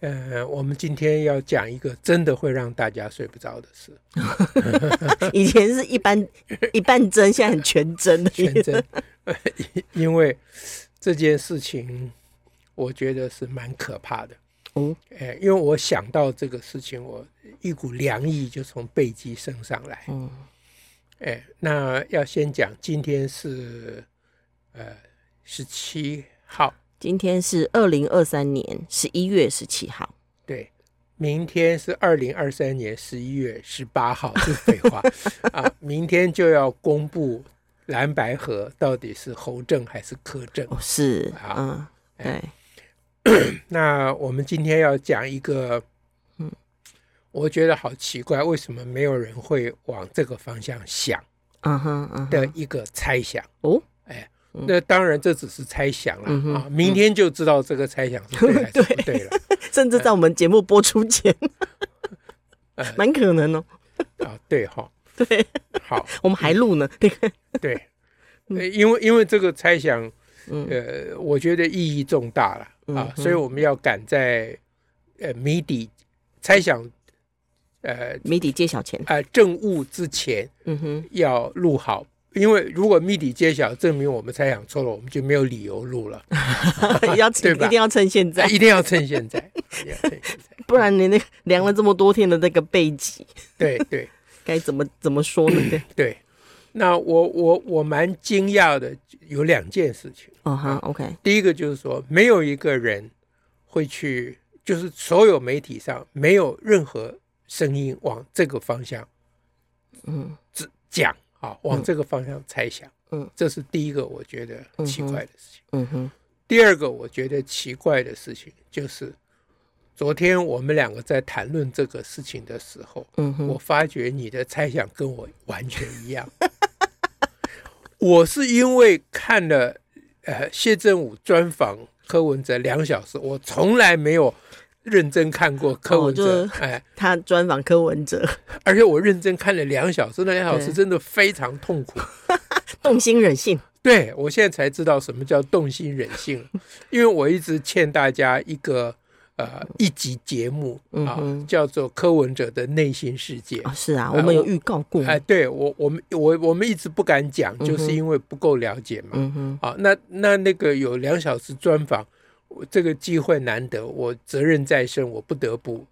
呃，我们今天要讲一个真的会让大家睡不着的事。以前是一般 一半真，现在很全真的全真。因为这件事情，我觉得是蛮可怕的。哦，哎，因为我想到这个事情，我一股凉意就从背脊升上来。嗯，哎，那要先讲，今天是呃十七号。今天是二零二三年十一月十七号，对，明天是二零二三年十一月十八号，是废话啊！明天就要公布蓝白河到底是侯正还是柯正？哦，是啊，嗯，对。那我们今天要讲一个，嗯，我觉得好奇怪，为什么没有人会往这个方向想？嗯哼，嗯的一个猜想哦。那当然，这只是猜想了、嗯、啊！明天就知道这个猜想是对还是不对了。对，甚至在我们节目播出前，呃、蛮可能哦。啊，对哈，对，好，我们还录呢。对，因为因为这个猜想，呃，我觉得意义重大了啊，所以我们要赶在呃谜底猜想，呃谜底揭晓前。呃，正误之前，嗯哼，要录好。因为如果谜底揭晓，证明我们猜想错了，我们就没有理由录了。要对吧？一定要趁现在，一定要趁现在，要趁现在，不然你那个量了这么多天的那个背脊，对对，该怎么怎么说呢？对对，那我我我蛮惊讶的，有两件事情。哦哈，OK。第一个就是说，没有一个人会去，就是所有媒体上没有任何声音往这个方向，嗯，只讲。啊，往这个方向猜想，嗯，这是第一个我觉得奇怪的事情。嗯哼，第二个我觉得奇怪的事情就是，昨天我们两个在谈论这个事情的时候，嗯哼，我发觉你的猜想跟我完全一样。我是因为看了呃谢振武专访柯文哲两小时，我从来没有。认真看过柯文哲，哦、哎，他专访柯文哲，而且我认真看了两小时，那两小时真的非常痛苦，动心忍性。对，我现在才知道什么叫动心忍性，因为我一直欠大家一个呃一集节目啊，嗯、叫做《柯文哲的内心世界》哦。是啊，我们有预告过。哎，对我我们我我们一直不敢讲，就是因为不够了解嘛。嗯哼。啊，那那那个有两小时专访。我这个机会难得，我责任在身，我不得不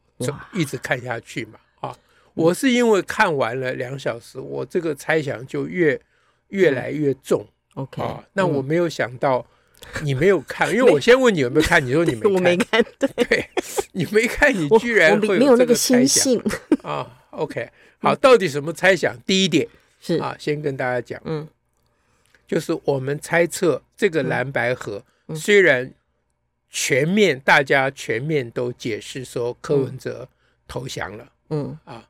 一直看下去嘛。啊，我是因为看完了两小时，我这个猜想就越越来越重。OK，啊，那我没有想到你没有看，因为我先问你有没有看，你说你没看，我没看，对，你没看，你居然会没有那个心性。啊？OK，好，到底什么猜想？第一点。是。啊，先跟大家讲，嗯，就是我们猜测这个蓝白盒虽然。全面，大家全面都解释说柯文哲投降了，嗯啊，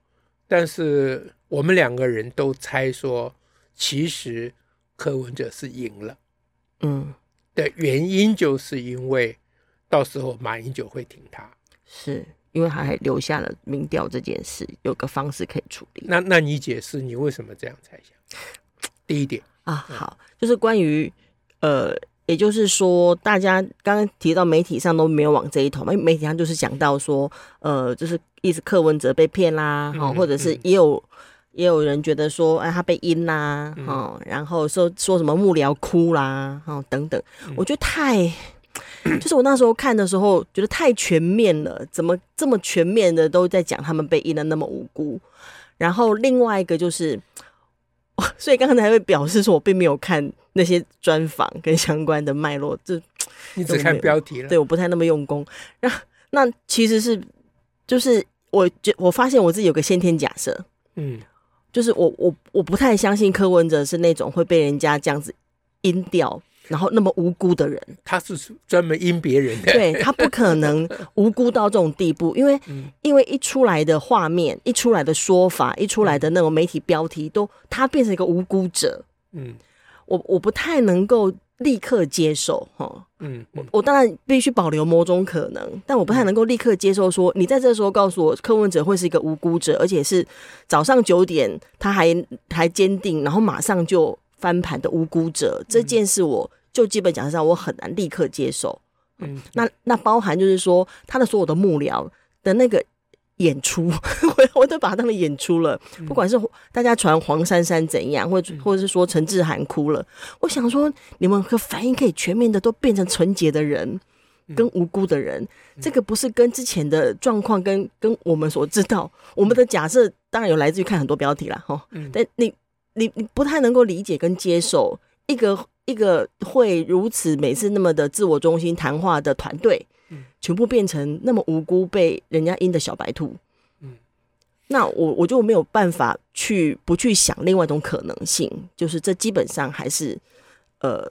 但是我们两个人都猜说，其实柯文哲是赢了，嗯的原因就是因为到时候马英九会挺他，是因为他还留下了民调这件事，有个方式可以处理。那那你解释你为什么这样猜想？第一点啊，好，就是关于呃。也就是说，大家刚刚提到媒体上都没有往这一头嘛，因为媒体上就是讲到说，呃，就是意思柯文哲被骗啦，哈、嗯，或者是也有、嗯、也有人觉得说，哎，他被阴啦，哈、嗯，然后说说什么幕僚哭啦，哈，等等，嗯、我觉得太，就是我那时候看的时候觉得太全面了，怎么这么全面的都在讲他们被阴的那么无辜，然后另外一个就是，所以刚刚才会表示说我并没有看。那些专访跟相关的脉络，这你只看标题了。对，我不太那么用功。那那其实是，就是我觉我发现我自己有个先天假设，嗯，就是我我我不太相信柯文哲是那种会被人家这样子阴掉，然后那么无辜的人，他是专门阴别人的，对，他不可能 无辜到这种地步，因为、嗯、因为一出来的画面，一出来的说法，一出来的那种媒体标题，都他变成一个无辜者。嗯，我我不太能够立刻接受哈。嗯，我我当然必须保留某种可能，但我不太能够立刻接受说，你在这时候告诉我柯文哲会是一个无辜者，而且是早上九点他还还坚定，然后马上就翻盘的无辜者，这件事我。就基本讲上，我很难立刻接受。嗯，那那包含就是说，他的所有的幕僚的那个演出，我 我都把他当成演出了。不管是大家传黄珊珊怎样，或者或者是说陈志涵哭了，我想说，你们可反应可以全面的都变成纯洁的人跟无辜的人，这个不是跟之前的状况跟跟我们所知道，我们的假设当然有来自于看很多标题啦。哈。但你你你不太能够理解跟接受一个。一个会如此每次那么的自我中心谈话的团队，全部变成那么无辜被人家阴的小白兔，嗯，那我我就没有办法去不去想另外一种可能性，就是这基本上还是呃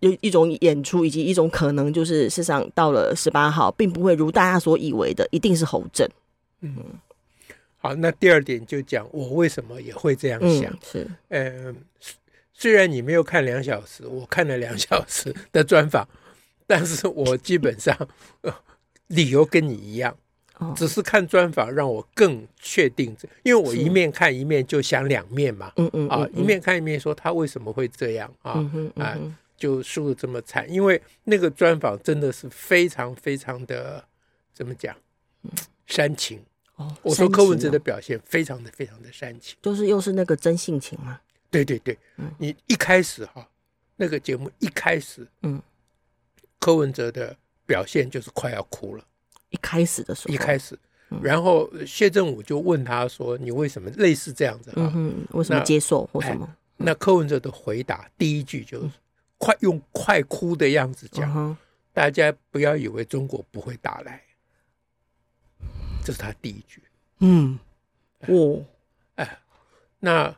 有一种演出，以及一种可能，就是事实上到了十八号，并不会如大家所以为的一定是侯震，嗯，好，那第二点就讲我为什么也会这样想，嗯、是，嗯。虽然你没有看两小时，我看了两小时的专访，但是我基本上理由跟你一样，只是看专访让我更确定，因为我一面看一面就想两面嘛，嗯嗯啊，一面看一面说他为什么会这样啊啊，就输的这么惨，因为那个专访真的是非常非常的怎么讲，煽情哦，我说柯文哲的表现非常的非常的煽情，就是又是那个真性情嘛。对对对，你一开始哈，那个节目一开始，嗯，柯文哲的表现就是快要哭了。一开始的时候，一开始，然后谢振武就问他说：“你为什么类似这样子？嗯哼，为什么接受或什么？”那柯文哲的回答第一句就是快用快哭的样子讲：“大家不要以为中国不会打来。”这是他第一句。嗯，哦，哎，那。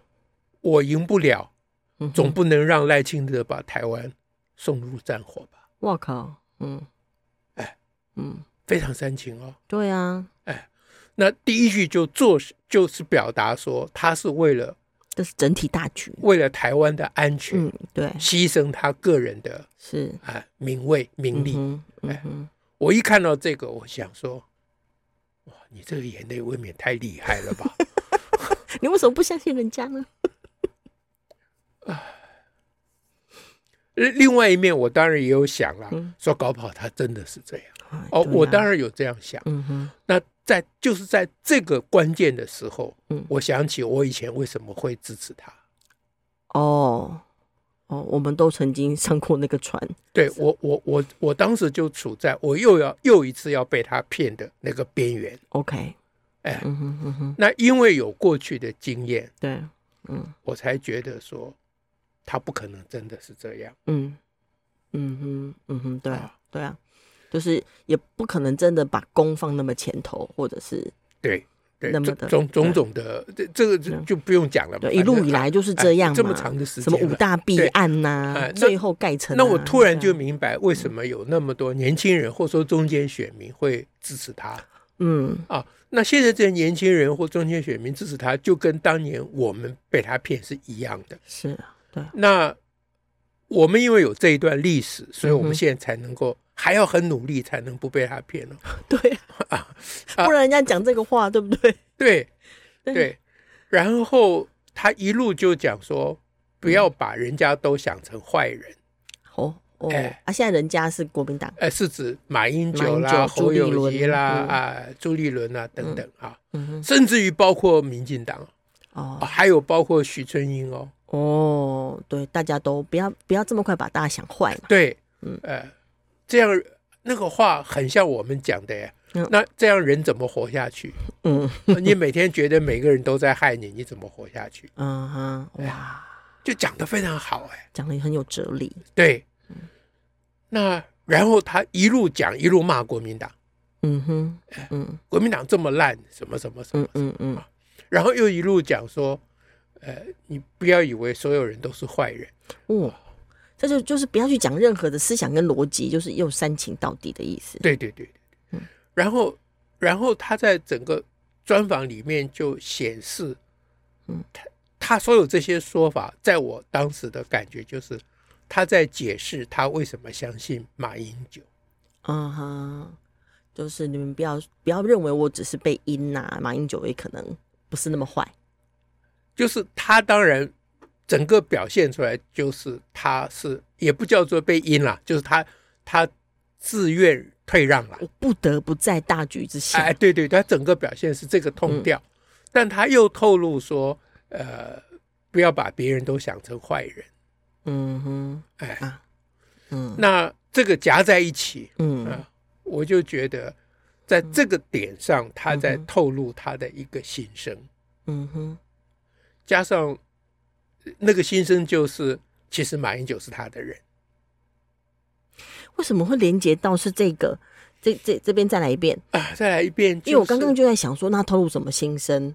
我赢不了，总不能让赖清德把台湾送入战火吧？我靠，嗯，哎，嗯，非常煽情哦。对啊，哎，那第一句就做就是表达说他是为了，这是整体大局，为了台湾的安全，嗯，对，牺牲他个人的是哎名位名利。哎，我一看到这个，我想说，哇，你这个眼泪未免太厉害了吧？你为什么不相信人家呢？啊，另外一面，我当然也有想了，说搞不好他真的是这样哦，我当然有这样想。嗯哼，那在就是在这个关键的时候，我想起我以前为什么会支持他。哦，哦，我们都曾经上过那个船。对我，我我我当时就处在我又要又一次要被他骗的那个边缘。OK，哎，嗯哼嗯哼，那因为有过去的经验，对，嗯，我才觉得说。他不可能真的是这样，嗯嗯哼嗯哼，对啊对啊，就是也不可能真的把弓放那么前头，或者是对对那么的种种种的，这这个就就不用讲了。对，一路以来就是这样，这么长的时间，什么五大弊案呐，最后盖成。那我突然就明白为什么有那么多年轻人或者说中间选民会支持他。嗯啊，那现在这些年轻人或中间选民支持他，就跟当年我们被他骗是一样的。是啊。对，那我们因为有这一段历史，所以我们现在才能够还要很努力，才能不被他骗了。对 啊，不然人家讲这个话，对不对？对 对。然后他一路就讲说，不要把人家都想成坏人。哦哦，啊，现在人家是国民党，哎，是指马英九啦、侯友谊啦、啊朱立伦啊等等啊，甚至于包括民进党哦，还有包括许春英哦。哦，对，大家都不要不要这么快把大家想坏嘛。对，嗯，呃，这样那个话很像我们讲的呀。那这样人怎么活下去？嗯，你每天觉得每个人都在害你，你怎么活下去？嗯哼，哇，就讲的非常好哎，讲得很有哲理。对，那然后他一路讲一路骂国民党。嗯哼，嗯，国民党这么烂，什么什么什么，嗯嗯，然后又一路讲说。呃，你不要以为所有人都是坏人。哇，这就就是不要去讲任何的思想跟逻辑，就是又煽情到底的意思。对对对，嗯，然后然后他在整个专访里面就显示，嗯，他他所有这些说法，在我当时的感觉就是他在解释他为什么相信马英九。嗯哼，就是你们不要不要认为我只是被阴呐、啊，马英九也可能不是那么坏。就是他当然。整个表现出来就是他是也不叫做被阴了，就是他他自愿退让了，我不得不在大局之下。哎，对对，他整个表现是这个痛调，嗯、但他又透露说，呃，不要把别人都想成坏人。嗯哼，哎，啊、嗯，那这个夹在一起，嗯、呃，我就觉得在这个点上，他在透露他的一个心声。嗯哼，加上。那个心声就是，其实马英九是他的人。为什么会连接到是这个？这这这边再来一遍啊！再来一遍，因为我刚刚就在想说，那透露什么心声？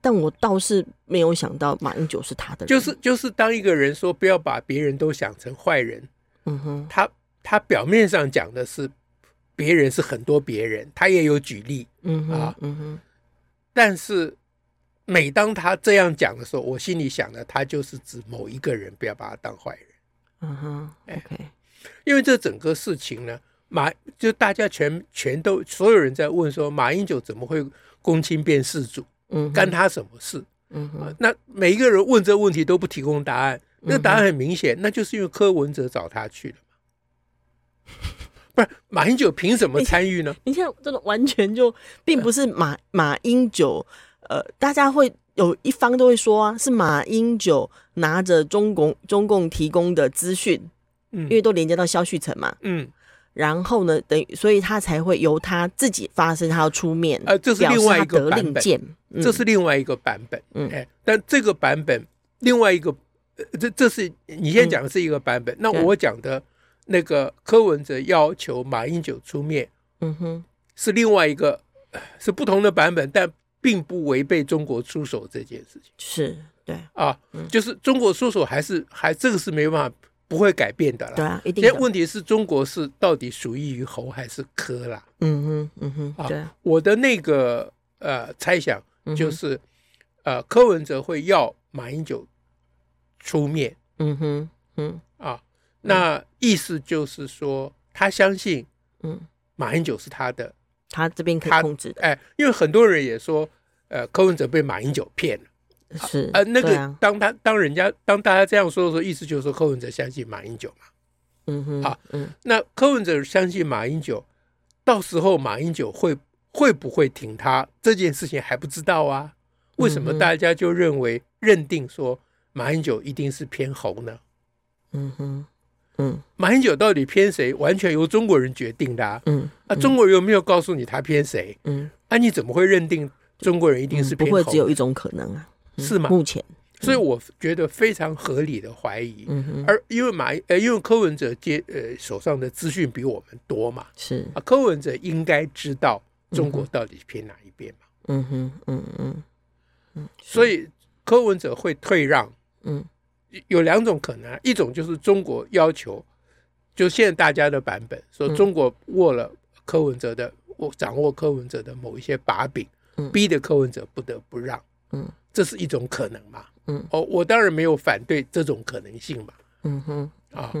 但我倒是没有想到马英九是他的人。就是就是，当一个人说不要把别人都想成坏人，嗯哼，他他表面上讲的是别人是很多别人，他也有举例，嗯哼啊，嗯哼，但是。每当他这样讲的时候，我心里想的，他就是指某一个人，不要把他当坏人。嗯哼，OK。因为这整个事情呢，马就大家全全都所有人在问说，马英九怎么会公亲变事主？嗯，干他什么事？嗯哼，那每一个人问这问题都不提供答案，那个答案很明显，那就是因为柯文哲找他去了嘛。不是马英九凭什么参与呢？你看，这个完全就并不是马马英九。呃，大家会有一方都会说啊，是马英九拿着中共中共提供的资讯，嗯，因为都连接到肖旭成嘛，嗯，然后呢，等于所以他才会由他自己发声，他要出面，呃，这是另外一个版本，嗯、这是另外一个版本，嗯，哎，但这个版本另外一个，呃、这这是你先讲的是一个版本，嗯、那我讲的那个柯文哲要求马英九出面，嗯哼，是另外一个，是不同的版本，但。并不违背中国出手这件事情，是对啊，嗯、就是中国出手还是还这个是没办法不会改变的啦。对啊，一定。现在问题是中国是到底属于于侯还是柯啦？嗯哼，嗯哼，啊，对。我的那个呃猜想就是，嗯、呃，柯文哲会要马英九出面。嗯哼，嗯啊，那意思就是说他相信，嗯，马英九是他的。他这边可以控制的，哎，因为很多人也说，呃，柯文哲被马英九骗了，是，呃，那个当他当人家当大家这样说的时候，意思就是说柯文哲相信马英九嘛，嗯哼，好，嗯，那柯文哲相信马英九，到时候马英九会会不会挺他这件事情还不知道啊？为什么大家就认为认定说马英九一定是偏红呢？嗯哼。嗯，马英九到底偏谁，完全由中国人决定的啊。嗯，啊，中国人有没有告诉你他偏谁？嗯，啊，你怎么会认定中国人一定是偏侯？不会只有一种可能啊？是吗？目前，所以我觉得非常合理的怀疑。嗯哼，而因为马呃，因为柯文哲接呃手上的资讯比我们多嘛，是啊，柯文哲应该知道中国到底偏哪一边嘛。嗯哼，嗯嗯嗯，所以柯文哲会退让。嗯。有两种可能，一种就是中国要求，就现在大家的版本说中国握了柯文哲的握掌握柯文哲的某一些把柄，逼得柯文哲不得不让，嗯，这是一种可能嘛，嗯，哦，我当然没有反对这种可能性嘛，嗯哼，啊，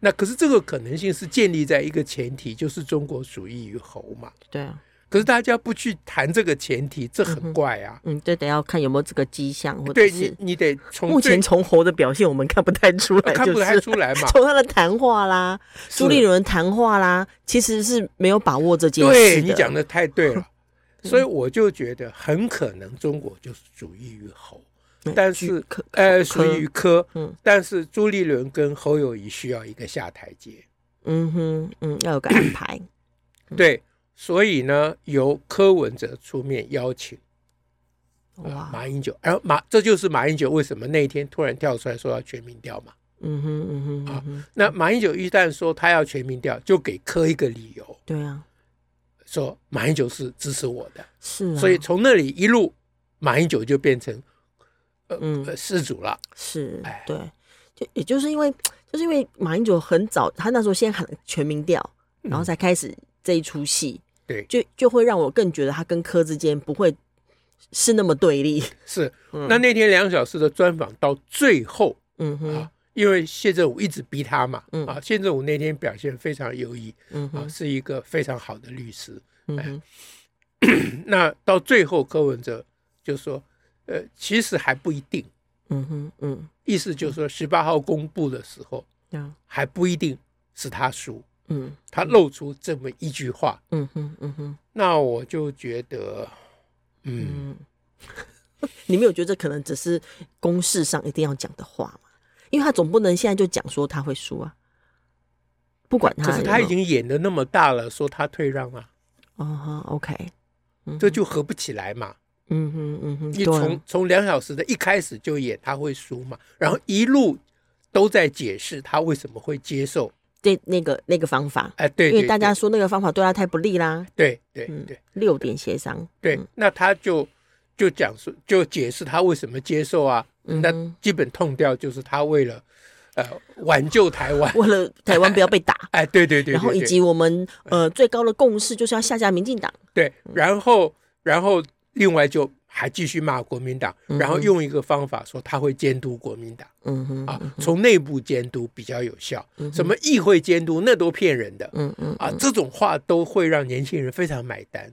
那可是这个可能性是建立在一个前提，就是中国属于于猴嘛，对啊。可是大家不去谈这个前提，这很怪啊。嗯，这、嗯、得要看有没有这个迹象，或者对你，你得从目前从侯的表现，我们看不太出来、就是，看不太出来嘛。从他的谈话啦，朱立伦谈话啦，其实是没有把握这件事。对，你讲的太对了，所以我就觉得很可能中国就是主意于侯，嗯、但是呃属于科，嗯，但是朱立伦跟侯友谊需要一个下台阶。嗯哼，嗯，要有个安排，对。所以呢，由柯文哲出面邀请，哇，马英九，然后马，这就是马英九为什么那一天突然跳出来说要全民调嘛。嗯哼，嗯哼，啊，那马英九一旦说他要全民调，就给柯一个理由。对啊，说马英九是支持我的，是，所以从那里一路，马英九就变成呃，嗯，事主了。是，哎，对。就也就是因为，就是因为马英九很早，他那时候先喊全民调，然后才开始这一出戏，对，就就会让我更觉得他跟柯之间不会是那么对立。是，那那天两小时的专访到最后，嗯哼。啊因为谢振武一直逼他嘛，嗯、啊，谢振武那天表现非常优异，嗯哼，啊，是一个非常好的律师，嗯哼，那到最后柯文哲就说，呃，其实还不一定，嗯哼，嗯，意思就是说十八号公布的时候，嗯，还不一定是他输，嗯，他露出这么一句话，嗯哼，嗯哼，那我就觉得，嗯，你没有觉得可能只是公事上一定要讲的话吗？因为他总不能现在就讲说他会输啊，不管他有有，可是他已经演的那么大了，说他退让啊，哦哈，OK，这就合不起来嘛，嗯哼嗯哼，你从从两小时的一开始就演他会输嘛，然后一路都在解释他为什么会接受这那个那个方法，哎对，因为大家说那个方法对他太不利啦，对对对，六点协商，对，那他就就讲说就解释他为什么接受啊。那基本痛调就是他为了，呃，挽救台湾，为了台湾不要被打，哎，对对对，然后以及我们呃最高的共识就是要下架民进党，对，然后然后另外就还继续骂国民党，然后用一个方法说他会监督国民党，嗯哼，啊，从内部监督比较有效，什么议会监督那都骗人的，嗯嗯，啊，这种话都会让年轻人非常买单。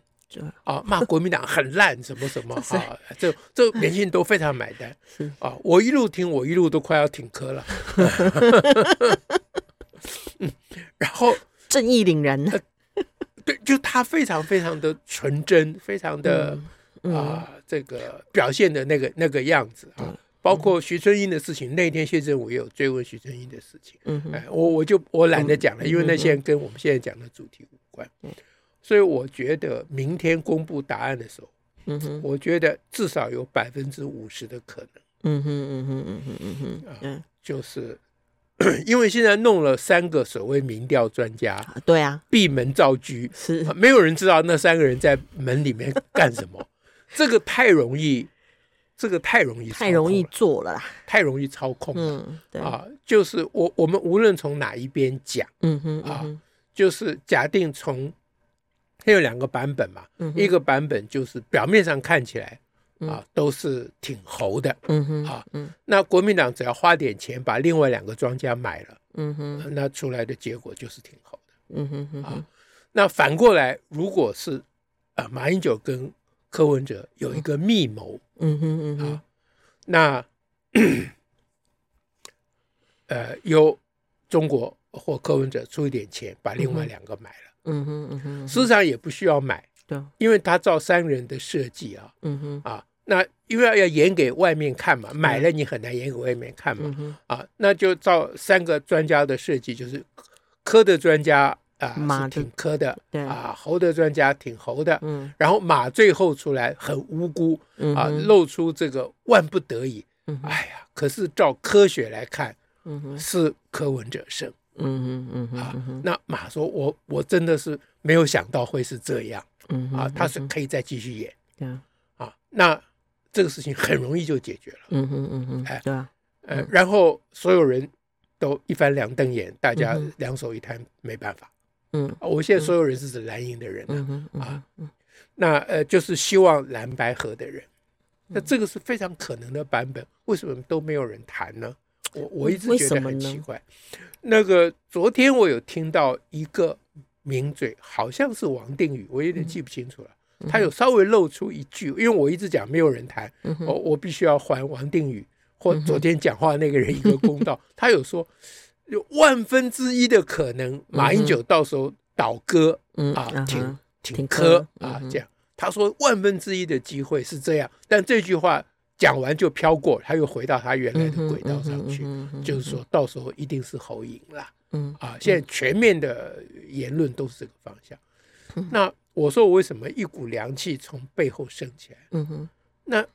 啊，骂国民党很烂，什么什么 啊，这这年轻人都非常买单。啊，我一路听，我一路都快要挺柯了。然后正义凛然，对，就他非常非常的纯真，非常的啊，这个表现的那个那个样子啊。包括徐春英的事情，那天谢振武也有追问徐春英的事情。嗯，哎，我我就我懒得讲了，因为那些跟我们现在讲的主题无关。所以我觉得明天公布答案的时候，嗯哼，我觉得至少有百分之五十的可能，嗯哼嗯哼嗯哼嗯哼嗯，就是因为现在弄了三个所谓民调专家，对啊，闭门造车，是。没有人知道那三个人在门里面干什么，这个太容易，这个太容易，太容易做了，太容易操控，嗯，对。啊，就是我我们无论从哪一边讲，嗯哼啊，就是假定从。它有两个版本嘛，嗯、一个版本就是表面上看起来、嗯、啊都是挺猴的，嗯哼啊，嗯、那国民党只要花点钱把另外两个庄家买了，嗯哼、啊，那出来的结果就是挺猴的，嗯哼哼。啊，那反过来如果是啊马英九跟柯文哲有一个密谋，嗯哼嗯哼。啊，那 呃由中国或柯文哲出一点钱把另外两个买了。嗯哼嗯哼，事实上也不需要买，对，因为他照三人的设计啊，嗯哼。啊，那因为要要演给外面看嘛，买了你很难演给外面看嘛，啊，那就照三个专家的设计，就是科的专家啊是挺磕的，对。啊，猴的专家挺猴的，嗯，然后马最后出来很无辜，啊，露出这个万不得已，哎呀，可是照科学来看，是柯文哲胜。嗯嗯嗯啊，那马说，我我真的是没有想到会是这样，嗯啊，他是可以再继续演，对啊，那这个事情很容易就解决了，嗯嗯嗯嗯，哎，对啊，呃，然后所有人都一翻两瞪眼，大家两手一摊，没办法，嗯，我现在所有人是指蓝营的人啊，那呃就是希望蓝白合的人，那这个是非常可能的版本，为什么都没有人谈呢？我我一直觉得很奇怪。那个昨天我有听到一个名嘴，好像是王定宇，我有点记不清楚了。他有稍微露出一句，因为我一直讲没有人谈，我我必须要还王定宇或昨天讲话那个人一个公道。他有说有万分之一的可能，马英九到时候倒戈啊，挺挺科啊这样。他说万分之一的机会是这样，但这句话。讲完就飘过，他又回到他原来的轨道上去，就是说到时候一定是侯赢了。嗯啊，现在全面的言论都是这个方向。那我说我为什么一股凉气从背后升起来？嗯哼。那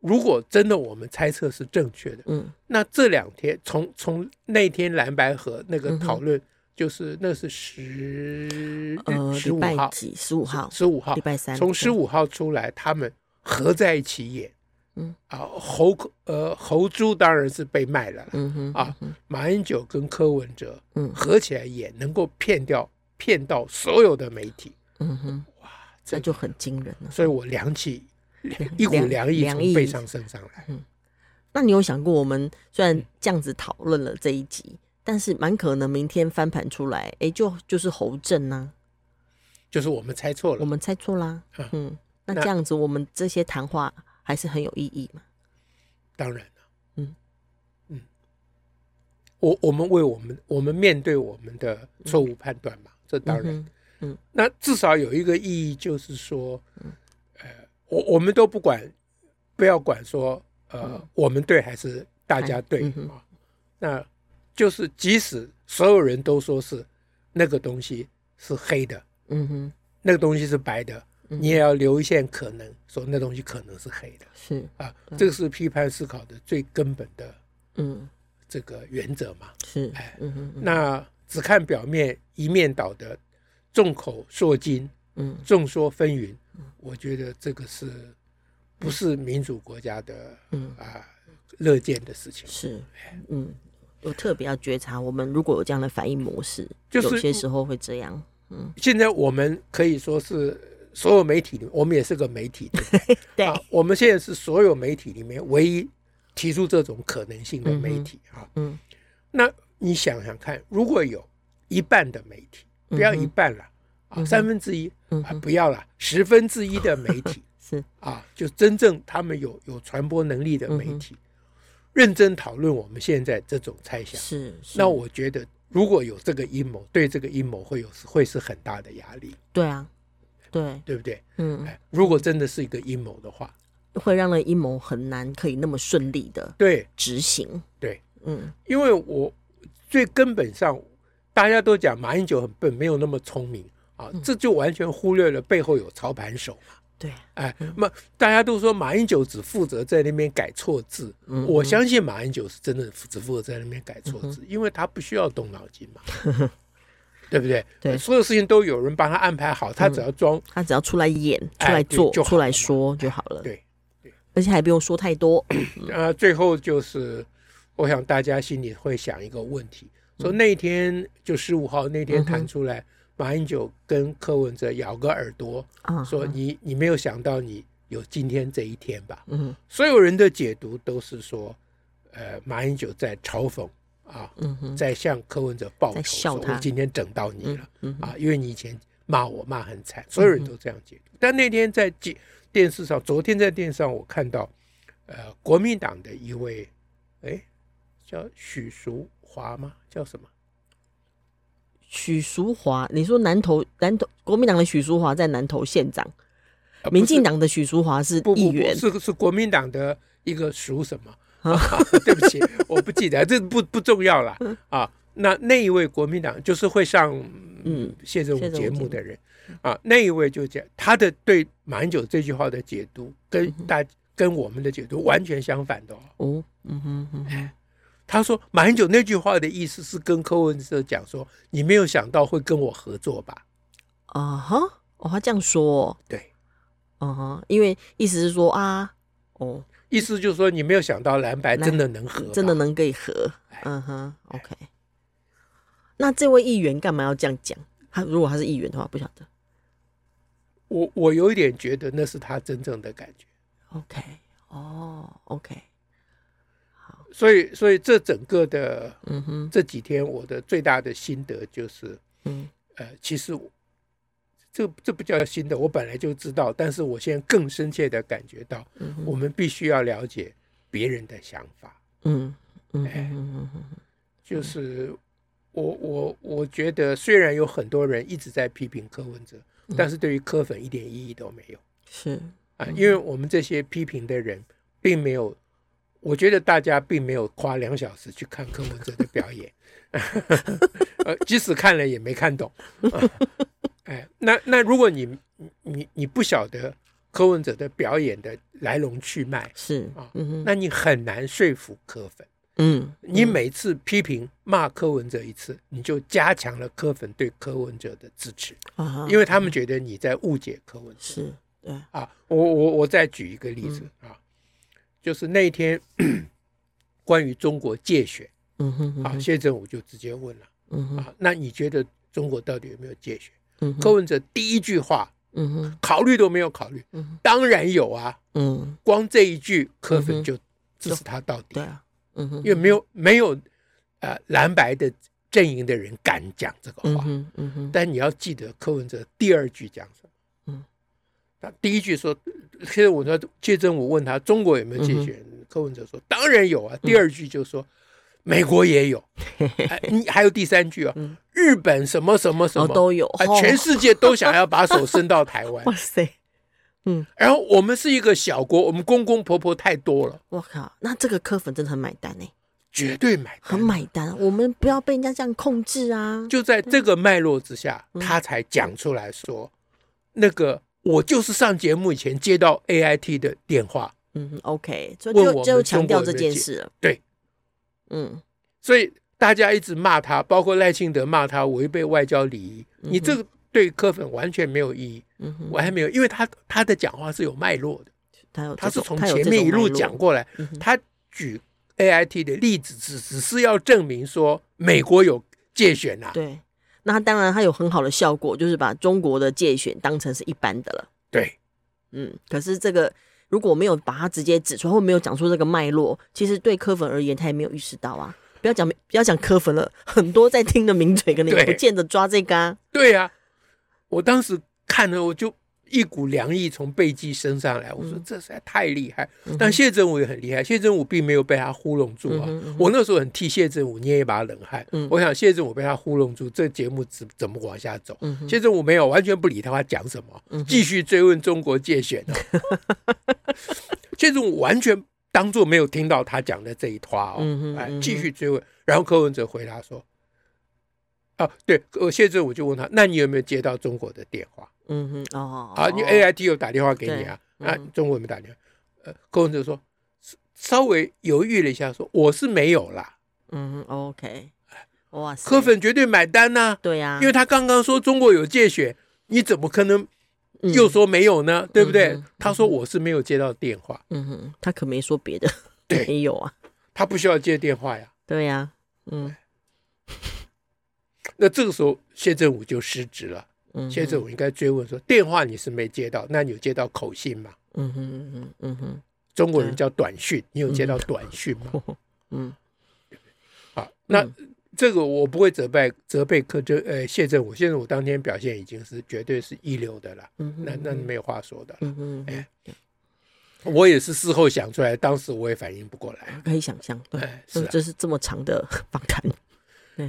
如果真的我们猜测是正确的，嗯，那这两天从从那天蓝白河那个讨论，就是那是十呃十五号，十五号，十五号，礼拜三，从十五号出来，他们合在一起演。嗯。啊，侯呃侯珠当然是被卖了，嗯哼啊，马英九跟柯文哲，嗯。合起来也能够骗掉骗到所有的媒体，嗯哼，哇，这就很惊人了。所以我凉气一股凉意从背上升上来。那你有想过，我们虽然这样子讨论了这一集，但是蛮可能明天翻盘出来，哎，就就是侯震呐，就是我们猜错了，我们猜错啦。嗯，那这样子我们这些谈话还是很有意义嘛？当然了，嗯。嗯，我我们为我们我们面对我们的错误判断嘛，这当然，嗯，那至少有一个意义就是说，呃，我我们都不管，不要管说。呃，我们对还是大家对。啊？嗯、那就是即使所有人都说是那个东西是黑的，嗯哼，那个东西是白的，嗯、你也要留一线可能，说那东西可能是黑的，是。啊，这个是批判思考的最根本的，嗯，这个原则嘛，是，哎，嗯哼，那只看表面一面倒的众口铄金，嗯，众说纷纭，我觉得这个是。不是民主国家的，嗯啊，乐见的事情是，嗯，我特别要觉察，我们如果有这样的反应模式，就是有些时候会这样，嗯。现在我们可以说是所有媒体里，我们也是个媒体，对，对啊，我们现在是所有媒体里面唯一提出这种可能性的媒体啊，嗯。那你想想看，如果有一半的媒体，不要一半了，啊，三分之一啊，不要了，十分之一的媒体。是。啊，就真正他们有有传播能力的媒体，嗯、认真讨论我们现在这种猜想。是，是。那我觉得如果有这个阴谋，对这个阴谋会有会是很大的压力。对啊，对，对不对？嗯，如果真的是一个阴谋的话，会让那阴谋很难可以那么顺利的对。执行。对，嗯，因为我最根本上，大家都讲马英九很笨，没有那么聪明啊，这就完全忽略了背后有操盘手嘛。对，哎，那么大家都说马英九只负责在那边改错字，嗯、我相信马英九是真的只负责在那边改错字，嗯、因为他不需要动脑筋嘛，嗯、对不对？对，所有事情都有人帮他安排好，他只要装，嗯、他只要出来演、出来做、哎、出来说就好了。对，对，而且还不用说太多。啊，最后就是，我想大家心里会想一个问题：嗯、说那天就十五号那天弹出来。嗯马英九跟柯文哲咬个耳朵，说你你没有想到你有今天这一天吧？嗯，所有人的解读都是说，呃，马英九在嘲讽啊，嗯在向柯文哲报仇，说我今天整到你了，啊，因为你以前骂我骂很惨，所有人都这样解读。但那天在电电视上，昨天在电视上我看到，呃，国民党的一位，哎，叫许淑华吗？叫什么？许淑华，你说南投南投国民党的许淑华在南投县长，民进党的许淑华是议员，是是国民党的一个属什么？对不起，我不记得，这不不重要了啊。那那一位国民党就是会上嗯谢震武节目的人啊，那一位就讲他的对马英九这句话的解读跟大跟我们的解读完全相反的哦。嗯哼嗯哼。他说：“马英九那句话的意思是跟柯文哲讲说，你没有想到会跟我合作吧？”啊哈，哦，他这样说，对，嗯哼，因为意思是说啊，哦，意思就是说你没有想到蓝白真的能合，真的能可以合，嗯哼，OK。那这位议员干嘛要这样讲？他如果他是议员的话，不晓得。我我有一点觉得那是他真正的感觉。OK，哦，OK。所以，所以这整个的，嗯哼，这几天我的最大的心得就是，嗯，呃，其实这这不叫心得，我本来就知道，但是我现在更深切的感觉到，嗯，我们必须要了解别人的想法，嗯嗯嗯嗯，就是我我我觉得，虽然有很多人一直在批评柯文哲，但是对于柯粉一点意义都没有，是。啊，因为我们这些批评的人并没有。我觉得大家并没有花两小时去看柯文哲的表演，呃，即使看了也没看懂。哎，那那如果你你你不晓得柯文哲的表演的来龙去脉，是啊，那你很难说服柯粉。嗯，你每次批评骂柯文哲一次，你就加强了柯粉对柯文哲的支持，因为他们觉得你在误解柯文哲。是，对啊，我我我再举一个例子啊。就是那一天关于中国介选，嗯哼，嗯哼，啊，谢振武就直接问了，嗯哼，啊，那你觉得中国到底有没有介选？嗯，柯文哲第一句话，嗯哼，考虑都没有考虑，嗯哼，当然有啊，嗯，光这一句柯粉就支持他到底，对啊，嗯哼，因为没有没有呃蓝白的阵营的人敢讲这个话，嗯哼，但你要记得柯文哲第二句讲什么？嗯，他第一句说，现在我说谢震武问他中国有没有借选，柯文哲说当然有啊。第二句就说美国也有，哎，你还有第三句啊，日本什么什么什么都有，哎，全世界都想要把手伸到台湾。哇塞，嗯，然后我们是一个小国，我们公公婆婆太多了。我靠，那这个柯粉真的很买单呢，绝对买单，很买单。我们不要被人家这样控制啊！就在这个脉络之下，他才讲出来说，那个。我就是上节目以前接到 AIT 的电话，嗯，OK，就就就强调这件事了，对，嗯，所以大家一直骂他，包括赖清德骂他违背外交礼仪，嗯、你这个对柯粉完全没有意义，嗯哼，我还没有，因为他他的讲话是有脉络的，他有他是从前面一路讲过来，他举 AIT 的例子只只是要证明说美国有界选啊，对。那当然，它有很好的效果，就是把中国的界选当成是一般的了。对，嗯。可是这个如果没有把它直接指出，或没有讲出这个脉络，其实对柯粉而言，他也没有意识到啊。不要讲，不要讲柯粉了，很多在听的名嘴可能也不见得抓这个啊。对呀、啊，我当时看了，我就。一股凉意从贝基升上来，我说这实在太厉害。嗯、但谢振武也很厉害，谢振武并没有被他糊弄住啊。嗯嗯、我那时候很替谢振武捏一把冷汗。嗯、我想谢振武被他糊弄住，这节目怎怎么往下走？嗯、谢振武没有完全不理他，他讲什么，继续追问中国介选。谢振武完全当做没有听到他讲的这一话哦，嗯、哎，继续追问。然后柯文哲回答说：“啊，对，我谢振武就问他，那你有没有接到中国的电话？”嗯哼哦，好，你 A I T 有打电话给你啊？啊中国有没有打电话？呃，柯文哲说稍微犹豫了一下，说我是没有啦。嗯哼，OK，哇，柯粉绝对买单呐。对呀，因为他刚刚说中国有借血，你怎么可能又说没有呢？对不对？他说我是没有接到电话。嗯哼，他可没说别的，没有啊，他不需要接电话呀。对呀，嗯，那这个时候谢振武就失职了。谢震武应该追问说：“电话你是没接到，那你有接到口信吗？”嗯哼嗯哼嗯哼，中国人叫短讯，你有接到短讯吗？嗯，好，那这个我不会责备责备柯震呃谢震武，谢震武当天表现已经是绝对是一流的了，那那没有话说的。嗯哼，哎，我也是事后想出来，当时我也反应不过来，可以想象，对，是这是这么长的访谈。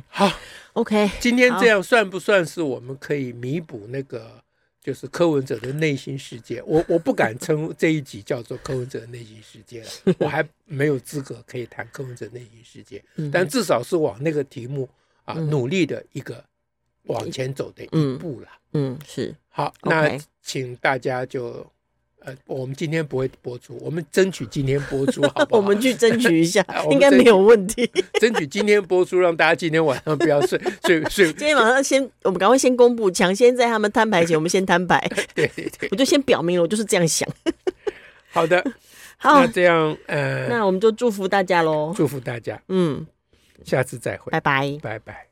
好，OK，今天这样算不算是我们可以弥补那个就是柯文哲的内心世界？我我不敢称这一集叫做柯文哲的内心世界了，我还没有资格可以谈柯文哲内心世界，但至少是往那个题目啊努力的一个往前走的一步了。嗯，是。好，那请大家就。呃，我们今天不会播出，我们争取今天播出，好不 好？我们去争取一下，应该没有问题。争取今天播出，让大家今天晚上不要睡睡睡。今天晚上先，我们赶快先公布，抢先在他们摊牌前，我们先摊牌。对对对，我就先表明了，我就是这样想。好的，好，那这样，呃，那我们就祝福大家喽，祝福大家，嗯，下次再会，拜拜，拜拜。